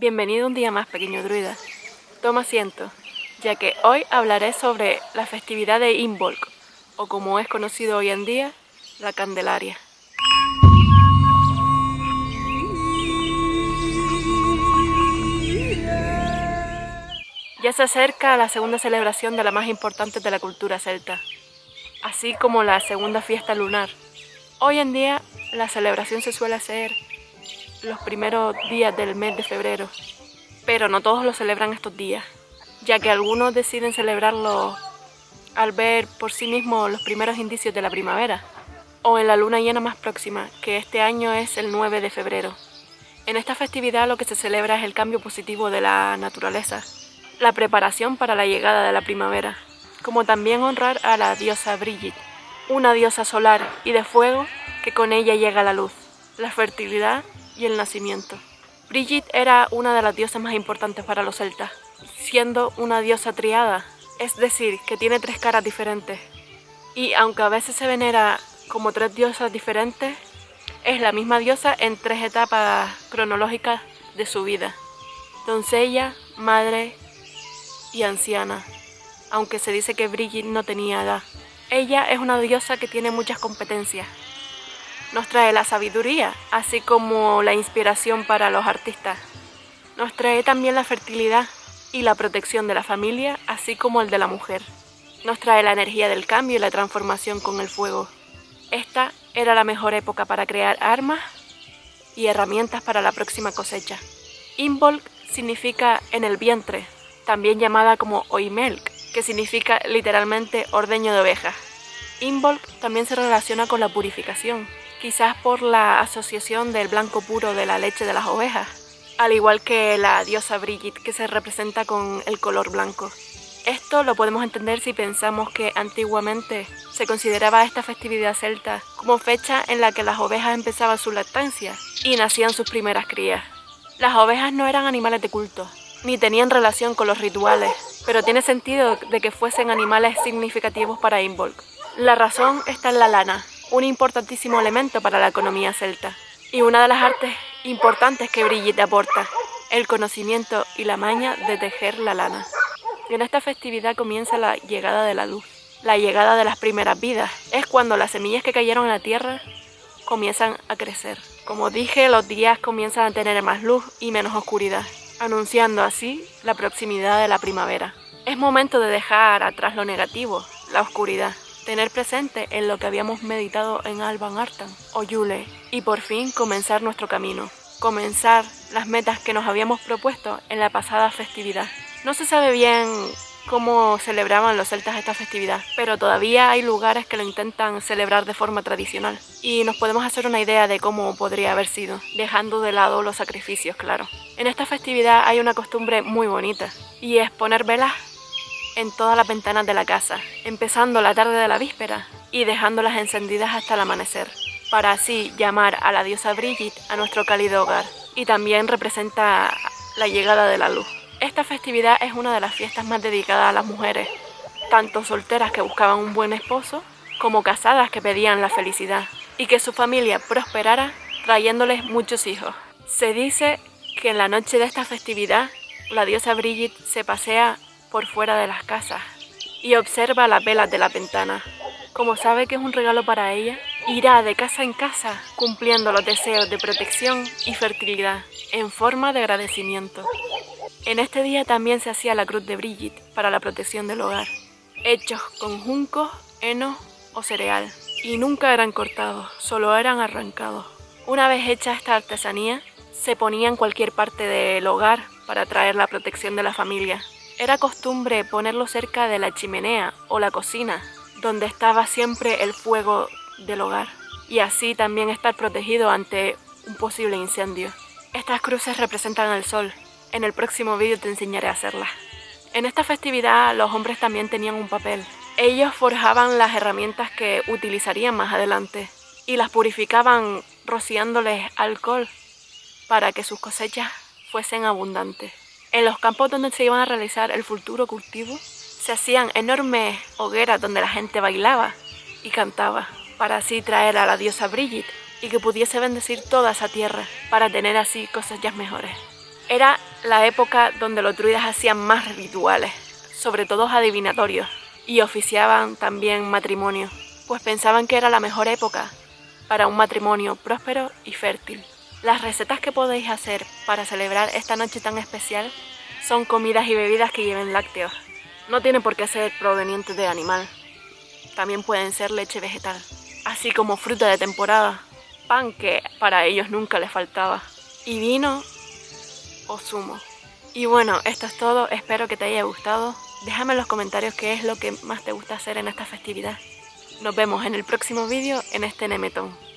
Bienvenido un día más, pequeño druida. Toma asiento, ya que hoy hablaré sobre la festividad de Imbolc, o como es conocido hoy en día, la Candelaria. Ya se acerca la segunda celebración de la más importante de la cultura celta, así como la segunda fiesta lunar. Hoy en día la celebración se suele hacer los primeros días del mes de febrero, pero no todos lo celebran estos días, ya que algunos deciden celebrarlo al ver por sí mismos los primeros indicios de la primavera, o en la luna llena más próxima, que este año es el 9 de febrero. En esta festividad lo que se celebra es el cambio positivo de la naturaleza, la preparación para la llegada de la primavera, como también honrar a la diosa Brigitte, una diosa solar y de fuego que con ella llega la luz, la fertilidad y el nacimiento. Brigitte era una de las diosas más importantes para los celtas, siendo una diosa triada, es decir, que tiene tres caras diferentes. Y aunque a veces se venera como tres diosas diferentes, es la misma diosa en tres etapas cronológicas de su vida. Doncella, madre y anciana, aunque se dice que Brigitte no tenía edad. Ella es una diosa que tiene muchas competencias, nos trae la sabiduría, así como la inspiración para los artistas. Nos trae también la fertilidad y la protección de la familia, así como el de la mujer. Nos trae la energía del cambio y la transformación con el fuego. Esta era la mejor época para crear armas y herramientas para la próxima cosecha. Imbolc significa en el vientre, también llamada como Oimelk, que significa literalmente ordeño de ovejas. Imbolc también se relaciona con la purificación, quizás por la asociación del blanco puro de la leche de las ovejas, al igual que la diosa Brigitte que se representa con el color blanco. Esto lo podemos entender si pensamos que antiguamente se consideraba esta festividad celta como fecha en la que las ovejas empezaban su lactancia y nacían sus primeras crías. Las ovejas no eran animales de culto, ni tenían relación con los rituales, pero tiene sentido de que fuesen animales significativos para Imbolc. La razón está en la lana, un importantísimo elemento para la economía celta y una de las artes importantes que Brigitte aporta, el conocimiento y la maña de tejer la lana. Y en esta festividad comienza la llegada de la luz, la llegada de las primeras vidas. Es cuando las semillas que cayeron en la tierra comienzan a crecer. Como dije, los días comienzan a tener más luz y menos oscuridad, anunciando así la proximidad de la primavera. Es momento de dejar atrás lo negativo, la oscuridad, tener presente en lo que habíamos meditado en Alban Artan o Yule y por fin comenzar nuestro camino, comenzar las metas que nos habíamos propuesto en la pasada festividad. No se sabe bien cómo celebraban los celtas esta festividad, pero todavía hay lugares que lo intentan celebrar de forma tradicional y nos podemos hacer una idea de cómo podría haber sido, dejando de lado los sacrificios, claro. En esta festividad hay una costumbre muy bonita y es poner velas en todas las ventanas de la casa, empezando la tarde de la víspera y dejándolas encendidas hasta el amanecer, para así llamar a la diosa Brigitte a nuestro cálido hogar y también representa la llegada de la luz. Esta festividad es una de las fiestas más dedicadas a las mujeres, tanto solteras que buscaban un buen esposo, como casadas que pedían la felicidad y que su familia prosperara trayéndoles muchos hijos. Se dice que en la noche de esta festividad la diosa Brigitte se pasea por fuera de las casas y observa las velas de la ventana. Como sabe que es un regalo para ella, irá de casa en casa cumpliendo los deseos de protección y fertilidad en forma de agradecimiento. En este día también se hacía la cruz de Brigitte para la protección del hogar, hechos con juncos, heno o cereal, y nunca eran cortados, solo eran arrancados. Una vez hecha esta artesanía, se ponía en cualquier parte del hogar para traer la protección de la familia, era costumbre ponerlo cerca de la chimenea o la cocina, donde estaba siempre el fuego del hogar, y así también estar protegido ante un posible incendio. Estas cruces representan al sol. En el próximo vídeo te enseñaré a hacerlas. En esta festividad los hombres también tenían un papel. Ellos forjaban las herramientas que utilizarían más adelante y las purificaban rociándoles alcohol para que sus cosechas fuesen abundantes. En los campos donde se iban a realizar el futuro cultivo, se hacían enormes hogueras donde la gente bailaba y cantaba, para así traer a la diosa Brigitte y que pudiese bendecir toda esa tierra, para tener así cosas ya mejores. Era la época donde los druidas hacían más rituales, sobre todo adivinatorios, y oficiaban también matrimonio, pues pensaban que era la mejor época para un matrimonio próspero y fértil. Las recetas que podéis hacer para celebrar esta noche tan especial son comidas y bebidas que lleven lácteos. No tiene por qué ser proveniente de animal. También pueden ser leche vegetal, así como fruta de temporada, pan que para ellos nunca les faltaba, y vino o zumo. Y bueno, esto es todo, espero que te haya gustado. Déjame en los comentarios qué es lo que más te gusta hacer en esta festividad. Nos vemos en el próximo vídeo en este Nemetón.